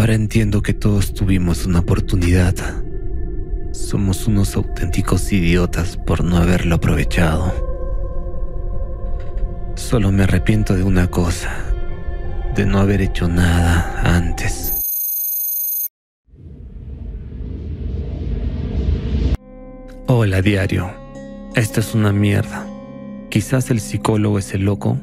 Ahora entiendo que todos tuvimos una oportunidad. Somos unos auténticos idiotas por no haberlo aprovechado. Solo me arrepiento de una cosa, de no haber hecho nada antes. Hola diario, esto es una mierda. Quizás el psicólogo es el loco.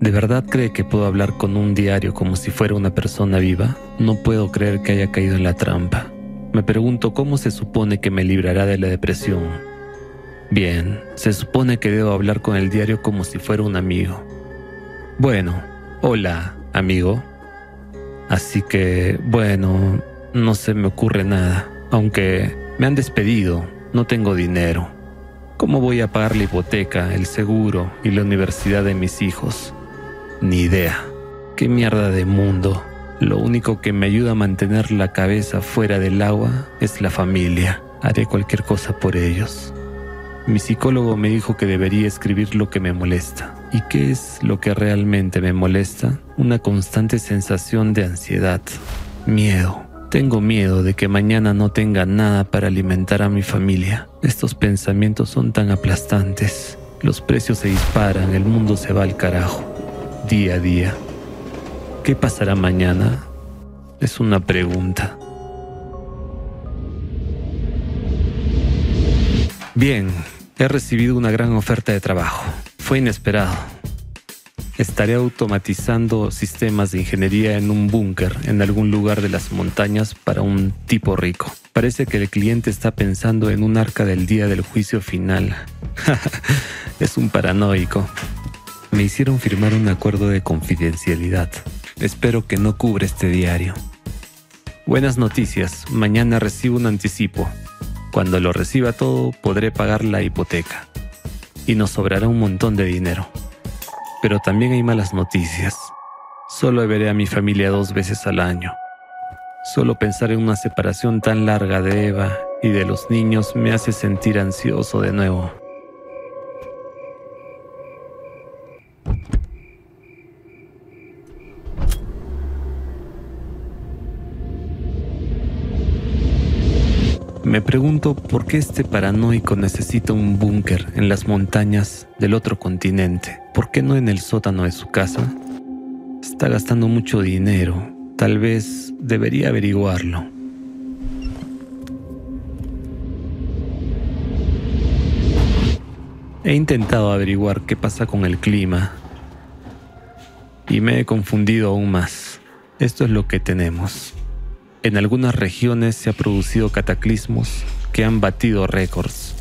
¿De verdad cree que puedo hablar con un diario como si fuera una persona viva? No puedo creer que haya caído en la trampa. Me pregunto cómo se supone que me librará de la depresión. Bien, se supone que debo hablar con el diario como si fuera un amigo. Bueno, hola, amigo. Así que, bueno, no se me ocurre nada, aunque me han despedido, no tengo dinero. ¿Cómo voy a pagar la hipoteca, el seguro y la universidad de mis hijos? Ni idea. ¿Qué mierda de mundo? Lo único que me ayuda a mantener la cabeza fuera del agua es la familia. Haré cualquier cosa por ellos. Mi psicólogo me dijo que debería escribir lo que me molesta. ¿Y qué es lo que realmente me molesta? Una constante sensación de ansiedad, miedo. Tengo miedo de que mañana no tenga nada para alimentar a mi familia. Estos pensamientos son tan aplastantes. Los precios se disparan, el mundo se va al carajo, día a día. ¿Qué pasará mañana? Es una pregunta. Bien, he recibido una gran oferta de trabajo. Fue inesperado. Estaré automatizando sistemas de ingeniería en un búnker en algún lugar de las montañas para un tipo rico. Parece que el cliente está pensando en un arca del día del juicio final. es un paranoico. Me hicieron firmar un acuerdo de confidencialidad. Espero que no cubra este diario. Buenas noticias, mañana recibo un anticipo. Cuando lo reciba todo podré pagar la hipoteca. Y nos sobrará un montón de dinero. Pero también hay malas noticias. Solo veré a mi familia dos veces al año. Solo pensar en una separación tan larga de Eva y de los niños me hace sentir ansioso de nuevo. Me pregunto por qué este paranoico necesita un búnker en las montañas del otro continente. ¿Por qué no en el sótano de su casa? Está gastando mucho dinero. Tal vez debería averiguarlo. He intentado averiguar qué pasa con el clima y me he confundido aún más. Esto es lo que tenemos. En algunas regiones se ha producido cataclismos que han batido récords.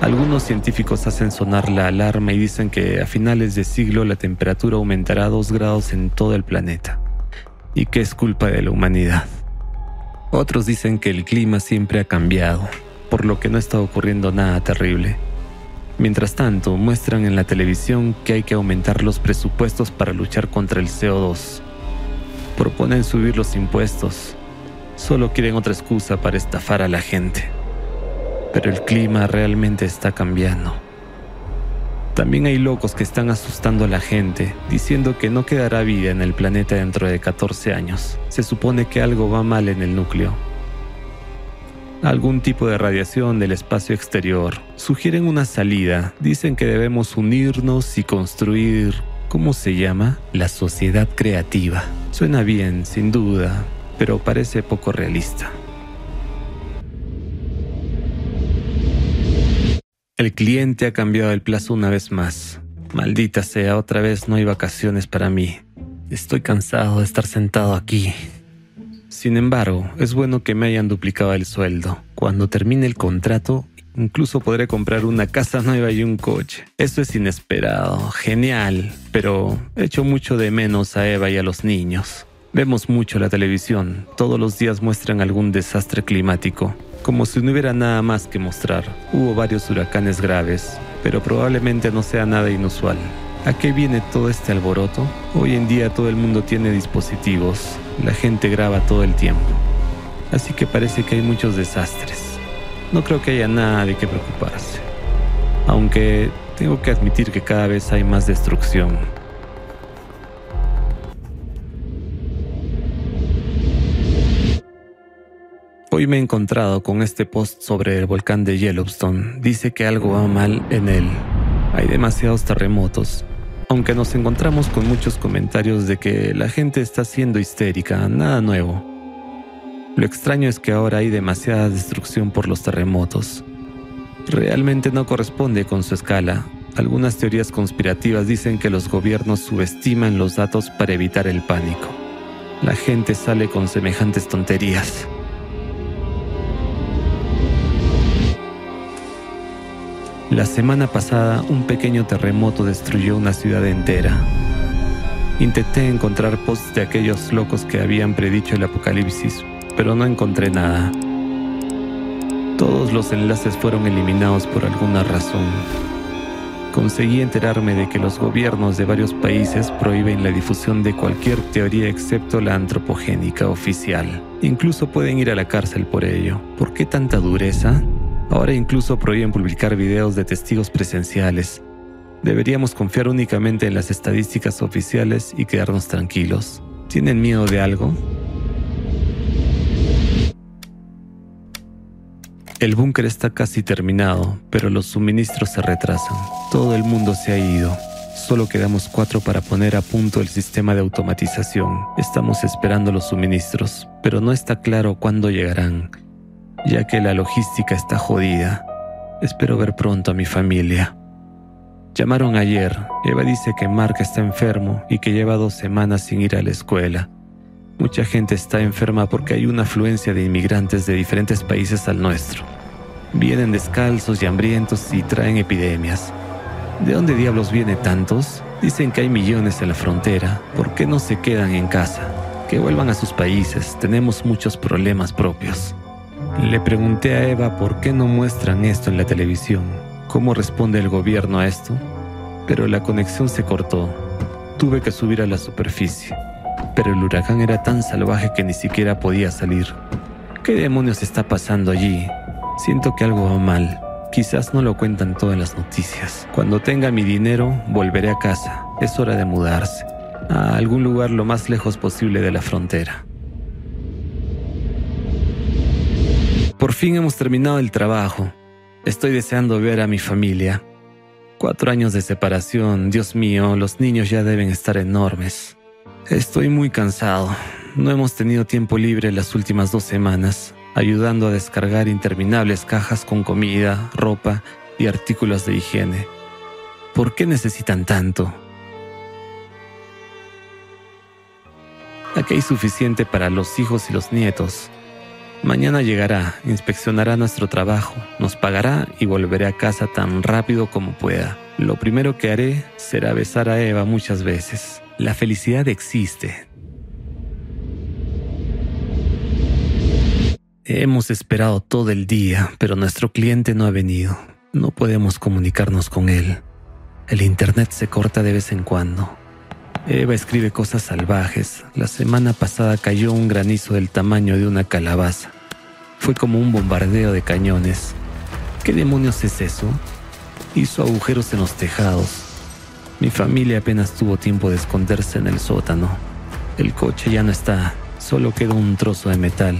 Algunos científicos hacen sonar la alarma y dicen que a finales de siglo la temperatura aumentará dos grados en todo el planeta y que es culpa de la humanidad. Otros dicen que el clima siempre ha cambiado, por lo que no está ocurriendo nada terrible. Mientras tanto, muestran en la televisión que hay que aumentar los presupuestos para luchar contra el CO2. Proponen subir los impuestos, Solo quieren otra excusa para estafar a la gente. Pero el clima realmente está cambiando. También hay locos que están asustando a la gente, diciendo que no quedará vida en el planeta dentro de 14 años. Se supone que algo va mal en el núcleo. Algún tipo de radiación del espacio exterior. Sugieren una salida. Dicen que debemos unirnos y construir, ¿cómo se llama? La sociedad creativa. Suena bien, sin duda, pero parece poco realista. El cliente ha cambiado el plazo una vez más. Maldita sea, otra vez no hay vacaciones para mí. Estoy cansado de estar sentado aquí. Sin embargo, es bueno que me hayan duplicado el sueldo. Cuando termine el contrato, incluso podré comprar una casa nueva y un coche. Eso es inesperado, genial, pero echo mucho de menos a Eva y a los niños. Vemos mucho la televisión, todos los días muestran algún desastre climático, como si no hubiera nada más que mostrar. Hubo varios huracanes graves, pero probablemente no sea nada inusual. ¿A qué viene todo este alboroto? Hoy en día todo el mundo tiene dispositivos, la gente graba todo el tiempo. Así que parece que hay muchos desastres. No creo que haya nada de qué preocuparse. Aunque tengo que admitir que cada vez hay más destrucción. Hoy me he encontrado con este post sobre el volcán de Yellowstone. Dice que algo va mal en él. Hay demasiados terremotos. Aunque nos encontramos con muchos comentarios de que la gente está siendo histérica, nada nuevo. Lo extraño es que ahora hay demasiada destrucción por los terremotos. Realmente no corresponde con su escala. Algunas teorías conspirativas dicen que los gobiernos subestiman los datos para evitar el pánico. La gente sale con semejantes tonterías. La semana pasada un pequeño terremoto destruyó una ciudad entera. Intenté encontrar posts de aquellos locos que habían predicho el apocalipsis, pero no encontré nada. Todos los enlaces fueron eliminados por alguna razón. Conseguí enterarme de que los gobiernos de varios países prohíben la difusión de cualquier teoría excepto la antropogénica oficial. Incluso pueden ir a la cárcel por ello. ¿Por qué tanta dureza? Ahora incluso prohíben publicar videos de testigos presenciales. Deberíamos confiar únicamente en las estadísticas oficiales y quedarnos tranquilos. ¿Tienen miedo de algo? El búnker está casi terminado, pero los suministros se retrasan. Todo el mundo se ha ido. Solo quedamos cuatro para poner a punto el sistema de automatización. Estamos esperando los suministros, pero no está claro cuándo llegarán ya que la logística está jodida. Espero ver pronto a mi familia. Llamaron ayer. Eva dice que Mark está enfermo y que lleva dos semanas sin ir a la escuela. Mucha gente está enferma porque hay una afluencia de inmigrantes de diferentes países al nuestro. Vienen descalzos y hambrientos y traen epidemias. ¿De dónde diablos vienen tantos? Dicen que hay millones en la frontera. ¿Por qué no se quedan en casa? Que vuelvan a sus países. Tenemos muchos problemas propios. Le pregunté a Eva por qué no muestran esto en la televisión, cómo responde el gobierno a esto, pero la conexión se cortó. Tuve que subir a la superficie, pero el huracán era tan salvaje que ni siquiera podía salir. ¿Qué demonios está pasando allí? Siento que algo va mal. Quizás no lo cuentan todo en las noticias. Cuando tenga mi dinero, volveré a casa. Es hora de mudarse a algún lugar lo más lejos posible de la frontera. Por fin hemos terminado el trabajo. Estoy deseando ver a mi familia. Cuatro años de separación, Dios mío, los niños ya deben estar enormes. Estoy muy cansado. No hemos tenido tiempo libre las últimas dos semanas, ayudando a descargar interminables cajas con comida, ropa y artículos de higiene. ¿Por qué necesitan tanto? Aquí hay suficiente para los hijos y los nietos. Mañana llegará, inspeccionará nuestro trabajo, nos pagará y volveré a casa tan rápido como pueda. Lo primero que haré será besar a Eva muchas veces. La felicidad existe. Hemos esperado todo el día, pero nuestro cliente no ha venido. No podemos comunicarnos con él. El Internet se corta de vez en cuando. Eva escribe cosas salvajes. La semana pasada cayó un granizo del tamaño de una calabaza. Fue como un bombardeo de cañones. ¿Qué demonios es eso? Hizo agujeros en los tejados. Mi familia apenas tuvo tiempo de esconderse en el sótano. El coche ya no está, solo quedó un trozo de metal.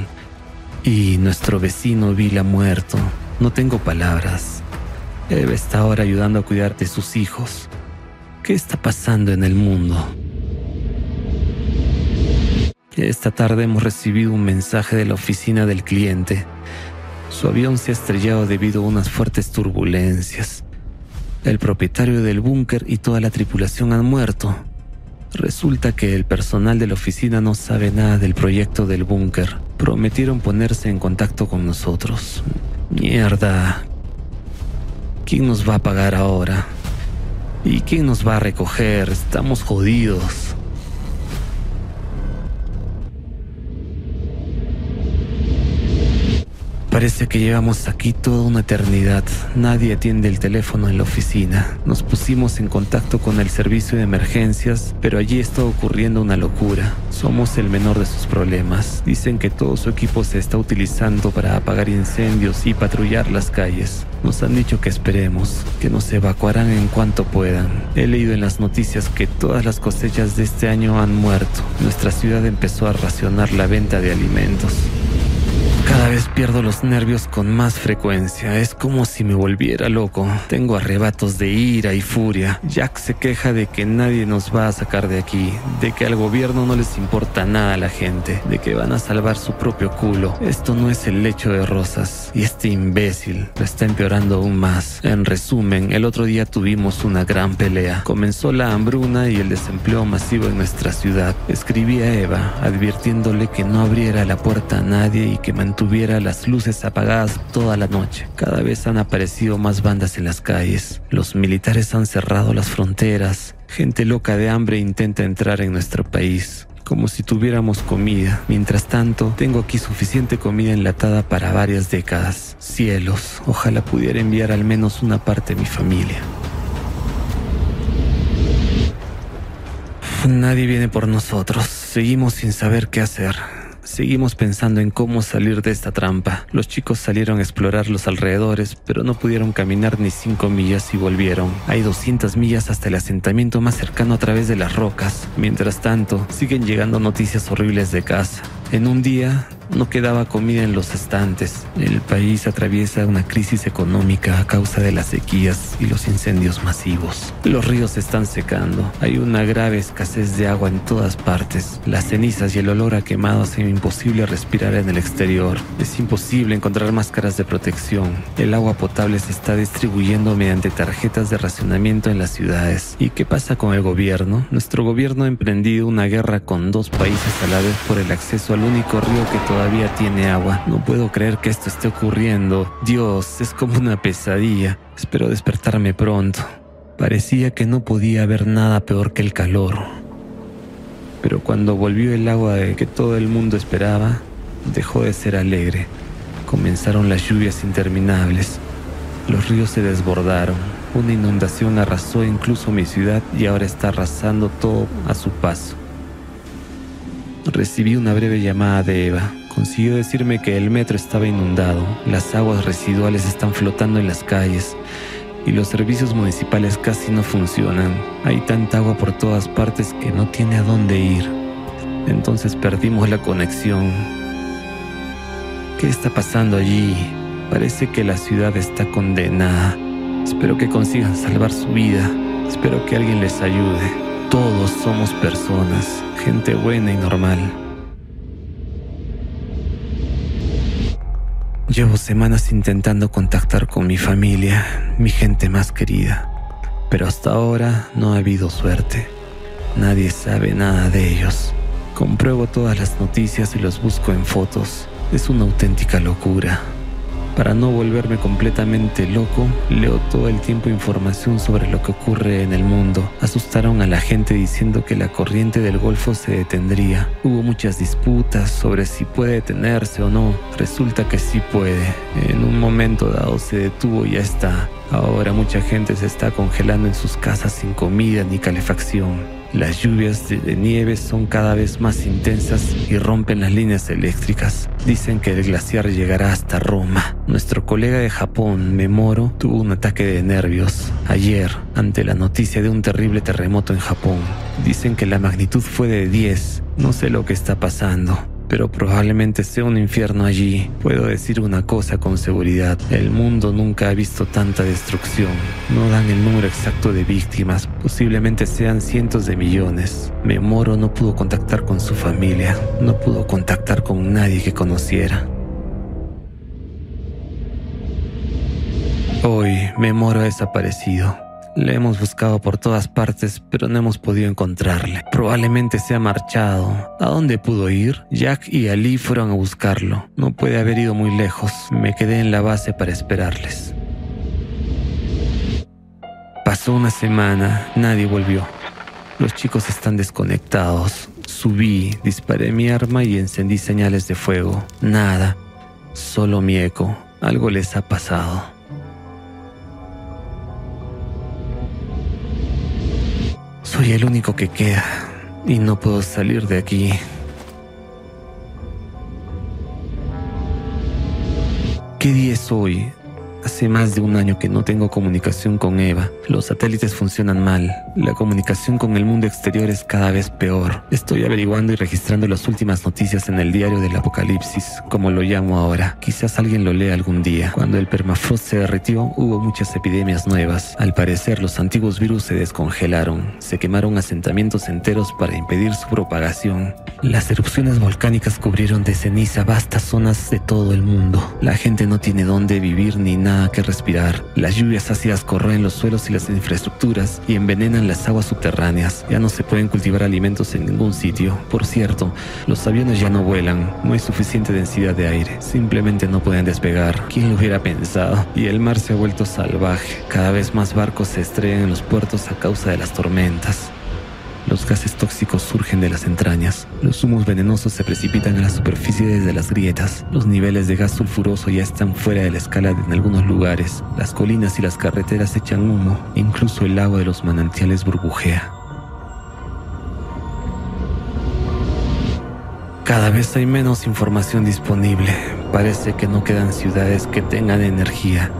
Y nuestro vecino Bill ha muerto. No tengo palabras. Eva está ahora ayudando a cuidar de sus hijos. ¿Qué está pasando en el mundo? Esta tarde hemos recibido un mensaje de la oficina del cliente. Su avión se ha estrellado debido a unas fuertes turbulencias. El propietario del búnker y toda la tripulación han muerto. Resulta que el personal de la oficina no sabe nada del proyecto del búnker. Prometieron ponerse en contacto con nosotros. Mierda. ¿Quién nos va a pagar ahora? ¿Y quién nos va a recoger? Estamos jodidos. Parece que llevamos aquí toda una eternidad. Nadie atiende el teléfono en la oficina. Nos pusimos en contacto con el servicio de emergencias, pero allí está ocurriendo una locura. Somos el menor de sus problemas. Dicen que todo su equipo se está utilizando para apagar incendios y patrullar las calles. Nos han dicho que esperemos, que nos evacuarán en cuanto puedan. He leído en las noticias que todas las cosechas de este año han muerto. Nuestra ciudad empezó a racionar la venta de alimentos. Cada vez pierdo los nervios con más frecuencia. Es como si me volviera loco. Tengo arrebatos de ira y furia. Jack se queja de que nadie nos va a sacar de aquí, de que al gobierno no les importa nada a la gente, de que van a salvar su propio culo. Esto no es el lecho de rosas. Y este imbécil lo está empeorando aún más. En resumen, el otro día tuvimos una gran pelea. Comenzó la hambruna y el desempleo masivo en nuestra ciudad. Escribí a Eva advirtiéndole que no abriera la puerta a nadie y que mantuviera las luces apagadas toda la noche. Cada vez han aparecido más bandas en las calles. Los militares han cerrado las fronteras. Gente loca de hambre intenta entrar en nuestro país como si tuviéramos comida. Mientras tanto, tengo aquí suficiente comida enlatada para varias décadas. Cielos, ojalá pudiera enviar al menos una parte de mi familia. Nadie viene por nosotros. Seguimos sin saber qué hacer. Seguimos pensando en cómo salir de esta trampa. Los chicos salieron a explorar los alrededores, pero no pudieron caminar ni cinco millas y volvieron. Hay 200 millas hasta el asentamiento más cercano a través de las rocas. Mientras tanto, siguen llegando noticias horribles de casa. En un día, no quedaba comida en los estantes. El país atraviesa una crisis económica a causa de las sequías y los incendios masivos. Los ríos están secando. Hay una grave escasez de agua en todas partes. Las cenizas y el olor a quemado hacen imposible respirar en el exterior. Es imposible encontrar máscaras de protección. El agua potable se está distribuyendo mediante tarjetas de racionamiento en las ciudades. ¿Y qué pasa con el gobierno? Nuestro gobierno ha emprendido una guerra con dos países a la vez por el acceso al único río que todavía tiene agua. No puedo creer que esto esté ocurriendo. Dios, es como una pesadilla. Espero despertarme pronto. Parecía que no podía haber nada peor que el calor. Pero cuando volvió el agua que todo el mundo esperaba, dejó de ser alegre. Comenzaron las lluvias interminables. Los ríos se desbordaron. Una inundación arrasó incluso mi ciudad y ahora está arrasando todo a su paso. Recibí una breve llamada de Eva consiguió decirme que el metro estaba inundado, las aguas residuales están flotando en las calles y los servicios municipales casi no funcionan. Hay tanta agua por todas partes que no tiene a dónde ir. Entonces perdimos la conexión. ¿Qué está pasando allí? Parece que la ciudad está condenada. Espero que consigan salvar su vida. Espero que alguien les ayude. Todos somos personas, gente buena y normal. Llevo semanas intentando contactar con mi familia, mi gente más querida, pero hasta ahora no ha habido suerte. Nadie sabe nada de ellos. Compruebo todas las noticias y los busco en fotos. Es una auténtica locura. Para no volverme completamente loco, leo todo el tiempo información sobre lo que ocurre en el mundo. Asustaron a la gente diciendo que la corriente del Golfo se detendría. Hubo muchas disputas sobre si puede detenerse o no. Resulta que sí puede. En un momento dado se detuvo y ya está. Ahora mucha gente se está congelando en sus casas sin comida ni calefacción. Las lluvias de, nieve son cada vez más intensas y rompen las líneas eléctricas. Dicen que el glaciar llegará hasta Roma. Nuestro colega de Japón, Memoro, tuvo un ataque de nervios ayer ante la noticia de un terrible terremoto en Japón. Dicen que la magnitud fue de 10. No sé lo que está pasando pero probablemente sea un infierno allí. Puedo decir una cosa con seguridad, el mundo nunca ha visto tanta destrucción. No dan el número exacto de víctimas, posiblemente sean cientos de millones. Memoro no pudo contactar con su familia, no pudo contactar con nadie que conociera. Hoy Memoro ha desaparecido. Le hemos buscado por todas partes, pero no hemos podido encontrarle. Probablemente se ha marchado. ¿A dónde pudo ir? Jack y Ali fueron a buscarlo. No puede haber ido muy lejos. Me quedé en la base para esperarles. Pasó una semana, nadie volvió. Los chicos están desconectados. Subí, disparé mi arma y encendí señales de fuego. Nada, solo mi eco. Algo les ha pasado. Soy el único que queda y no puedo salir de aquí. ¿Qué día es hoy? Hace más de un año que no tengo comunicación con Eva. Los satélites funcionan mal. La comunicación con el mundo exterior es cada vez peor. Estoy averiguando y registrando las últimas noticias en el diario del apocalipsis, como lo llamo ahora. Quizás alguien lo lea algún día. Cuando el permafrost se derritió, hubo muchas epidemias nuevas. Al parecer, los antiguos virus se descongelaron. Se quemaron asentamientos enteros para impedir su propagación. Las erupciones volcánicas cubrieron de ceniza vastas zonas de todo el mundo. La gente no tiene dónde vivir ni nada que respirar. Las lluvias ácidas corroen los suelos y las infraestructuras y envenenan las aguas subterráneas. Ya no se pueden cultivar alimentos en ningún sitio. Por cierto, los aviones ya no vuelan. No hay suficiente densidad de aire. Simplemente no pueden despegar. ¿Quién lo hubiera pensado? Y el mar se ha vuelto salvaje. Cada vez más barcos se estrellan en los puertos a causa de las tormentas. Los gases tóxicos surgen de las entrañas. Los humos venenosos se precipitan a la superficie desde las grietas. Los niveles de gas sulfuroso ya están fuera de la escala en algunos lugares. Las colinas y las carreteras echan humo. incluso el agua de los manantiales burbujea. Cada vez hay menos información disponible. Parece que no quedan ciudades que tengan energía.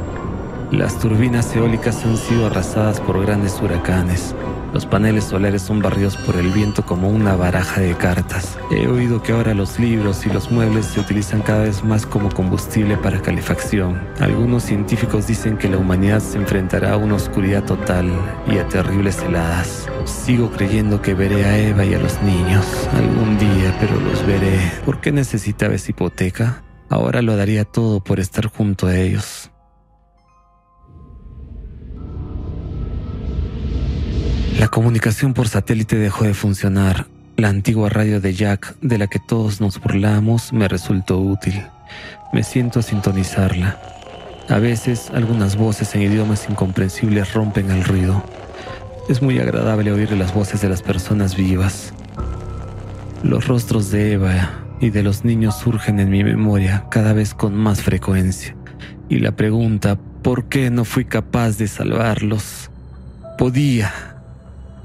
Las turbinas eólicas han sido arrasadas por grandes huracanes. Los paneles solares son barridos por el viento como una baraja de cartas. He oído que ahora los libros y los muebles se utilizan cada vez más como combustible para calefacción. Algunos científicos dicen que la humanidad se enfrentará a una oscuridad total y a terribles heladas. Sigo creyendo que veré a Eva y a los niños algún día, pero los veré. ¿Por qué necesitaba esa hipoteca? Ahora lo daría todo por estar junto a ellos. La comunicación por satélite dejó de funcionar. La antigua radio de Jack, de la que todos nos burlamos, me resultó útil. Me siento a sintonizarla. A veces, algunas voces en idiomas incomprensibles rompen el ruido. Es muy agradable oír las voces de las personas vivas. Los rostros de Eva y de los niños surgen en mi memoria cada vez con más frecuencia. Y la pregunta, ¿por qué no fui capaz de salvarlos? Podía,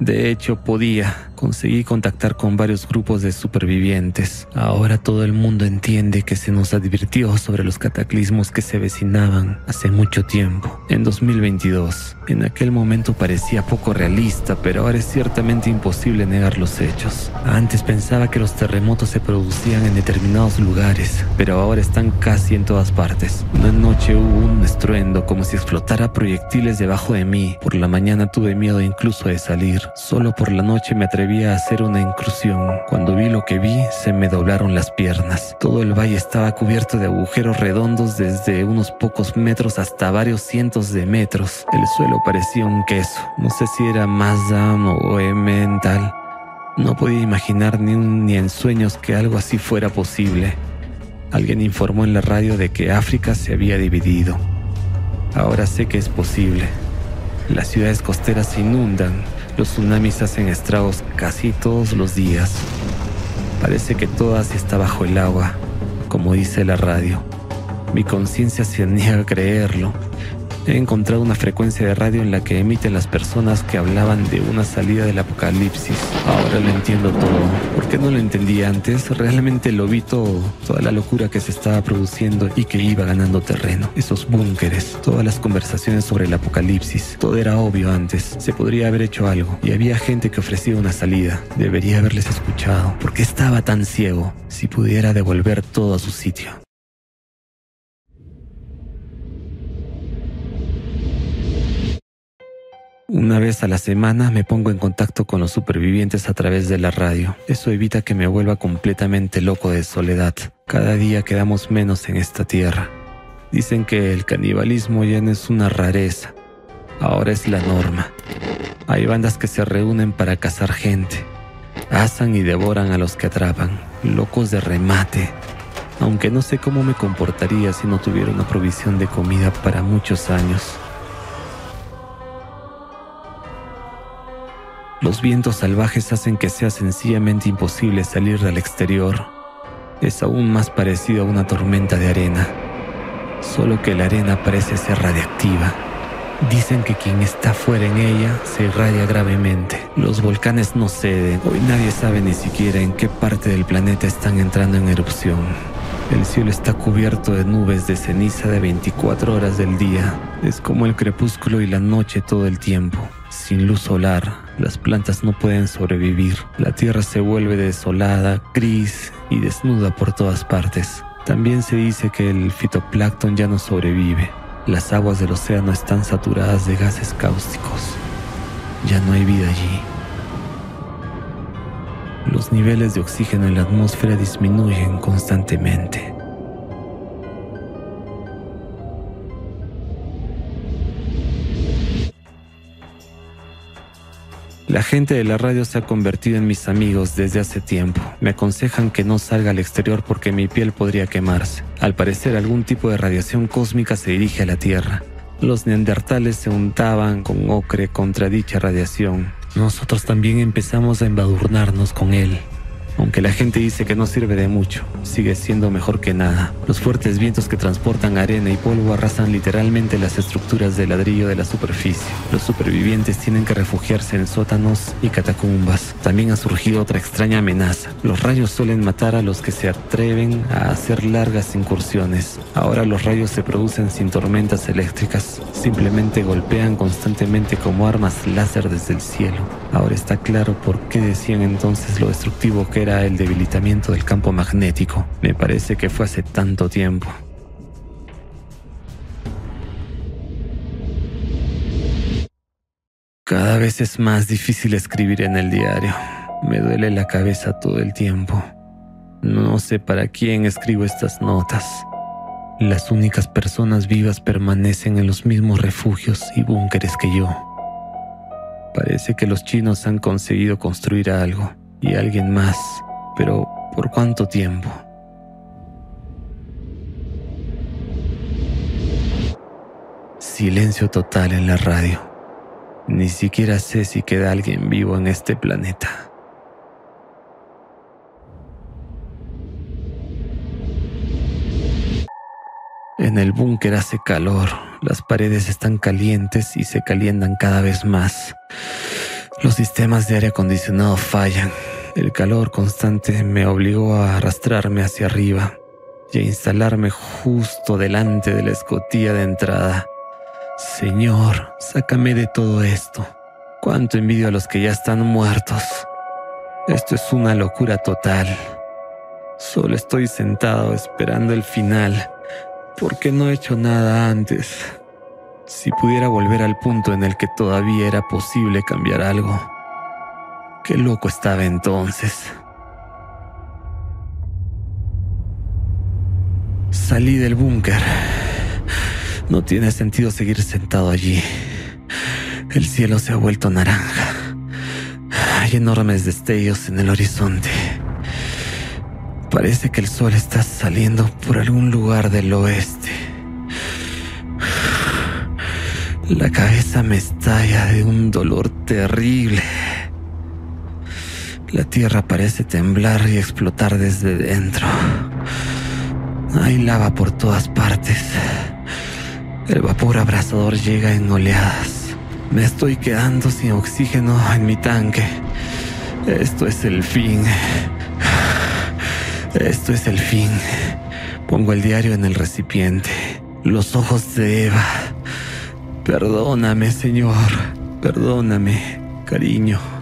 de hecho, podía. Conseguí contactar con varios grupos de supervivientes. Ahora todo el mundo entiende que se nos advirtió sobre los cataclismos que se vecinaban hace mucho tiempo, en 2022. En aquel momento parecía poco realista, pero ahora es ciertamente imposible negar los hechos. Antes pensaba que los terremotos se producían en determinados lugares, pero ahora están casi en todas partes. Una noche hubo un estruendo como si explotara proyectiles debajo de mí. Por la mañana tuve miedo incluso de salir. Solo por la noche me atreví hacer una incursión. Cuando vi lo que vi, se me doblaron las piernas. Todo el valle estaba cubierto de agujeros redondos desde unos pocos metros hasta varios cientos de metros. El suelo parecía un queso. No sé si era Mazda o mental. No podía imaginar ni, ni en sueños que algo así fuera posible. Alguien informó en la radio de que África se había dividido. Ahora sé que es posible. Las ciudades costeras se inundan, los tsunamis hacen estragos casi todos los días. Parece que todo está bajo el agua, como dice la radio. Mi conciencia se niega a creerlo, He encontrado una frecuencia de radio en la que emiten las personas que hablaban de una salida del apocalipsis. Ahora lo entiendo todo. ¿Por qué no lo entendí antes? Realmente lo vi todo. Toda la locura que se estaba produciendo y que iba ganando terreno. Esos búnkeres, todas las conversaciones sobre el apocalipsis. Todo era obvio antes. Se podría haber hecho algo. Y había gente que ofrecía una salida. Debería haberles escuchado. ¿Por qué estaba tan ciego? Si pudiera devolver todo a su sitio. Una vez a la semana me pongo en contacto con los supervivientes a través de la radio. Eso evita que me vuelva completamente loco de soledad. Cada día quedamos menos en esta tierra. Dicen que el canibalismo ya no es una rareza, ahora es la norma. Hay bandas que se reúnen para cazar gente. Asan y devoran a los que atrapan, locos de remate. Aunque no sé cómo me comportaría si no tuviera una provisión de comida para muchos años. Los vientos salvajes hacen que sea sencillamente imposible salir del exterior. Es aún más parecido a una tormenta de arena, solo que la arena parece ser radiactiva. Dicen que quien está fuera en ella se irradia gravemente. Los volcanes no ceden. Hoy nadie sabe ni siquiera en qué parte del planeta están entrando en erupción. El cielo está cubierto de nubes de ceniza de 24 horas del día. Es como el crepúsculo y la noche todo el tiempo. Sin luz solar, las plantas no pueden sobrevivir. La tierra se vuelve desolada, gris y desnuda por todas partes. También se dice que el fitoplancton ya no sobrevive. Las aguas del océano están saturadas de gases cáusticos. Ya no hay vida allí. Los niveles de oxígeno en la atmósfera disminuyen constantemente. La gente de la radio se ha convertido en mis amigos desde hace tiempo. Me aconsejan que no salga al exterior porque mi piel podría quemarse. Al parecer algún tipo de radiación cósmica se dirige a la Tierra. Los neandertales se untaban con ocre contra dicha radiación. Nosotros también empezamos a embadurnarnos con él. Aunque la gente dice que no sirve de mucho, sigue siendo mejor que nada. Los fuertes vientos que transportan arena y polvo arrasan literalmente las estructuras de ladrillo de la superficie. Los supervivientes tienen que refugiarse en sótanos y catacumbas. También ha surgido otra extraña amenaza. Los rayos suelen matar a los que se atreven a hacer largas incursiones. Ahora los rayos se producen sin tormentas eléctricas. Simplemente golpean constantemente como armas láser desde el cielo. Ahora está claro por qué decían entonces lo destructivo que era el debilitamiento del campo magnético. Me parece que fue hace tanto tiempo. Cada vez es más difícil escribir en el diario. Me duele la cabeza todo el tiempo. No sé para quién escribo estas notas. Las únicas personas vivas permanecen en los mismos refugios y búnkeres que yo. Parece que los chinos han conseguido construir algo y alguien más, pero ¿por cuánto tiempo? Silencio total en la radio. Ni siquiera sé si queda alguien vivo en este planeta. En el búnker hace calor, las paredes están calientes y se calientan cada vez más. Los sistemas de aire acondicionado fallan el calor constante me obligó a arrastrarme hacia arriba y a instalarme justo delante de la escotilla de entrada. Señor, sácame de todo esto. Cuánto envidio a los que ya están muertos. Esto es una locura total. Solo estoy sentado esperando el final porque no he hecho nada antes. Si pudiera volver al punto en el que todavía era posible cambiar algo. Qué loco estaba entonces. Salí del búnker. No tiene sentido seguir sentado allí. El cielo se ha vuelto naranja. Hay enormes destellos en el horizonte. Parece que el sol está saliendo por algún lugar del oeste. La cabeza me estalla de un dolor terrible. La tierra parece temblar y explotar desde dentro. Hay lava por todas partes. El vapor abrasador llega en oleadas. Me estoy quedando sin oxígeno en mi tanque. Esto es el fin. Esto es el fin. Pongo el diario en el recipiente. Los ojos de Eva. Perdóname, Señor. Perdóname, cariño.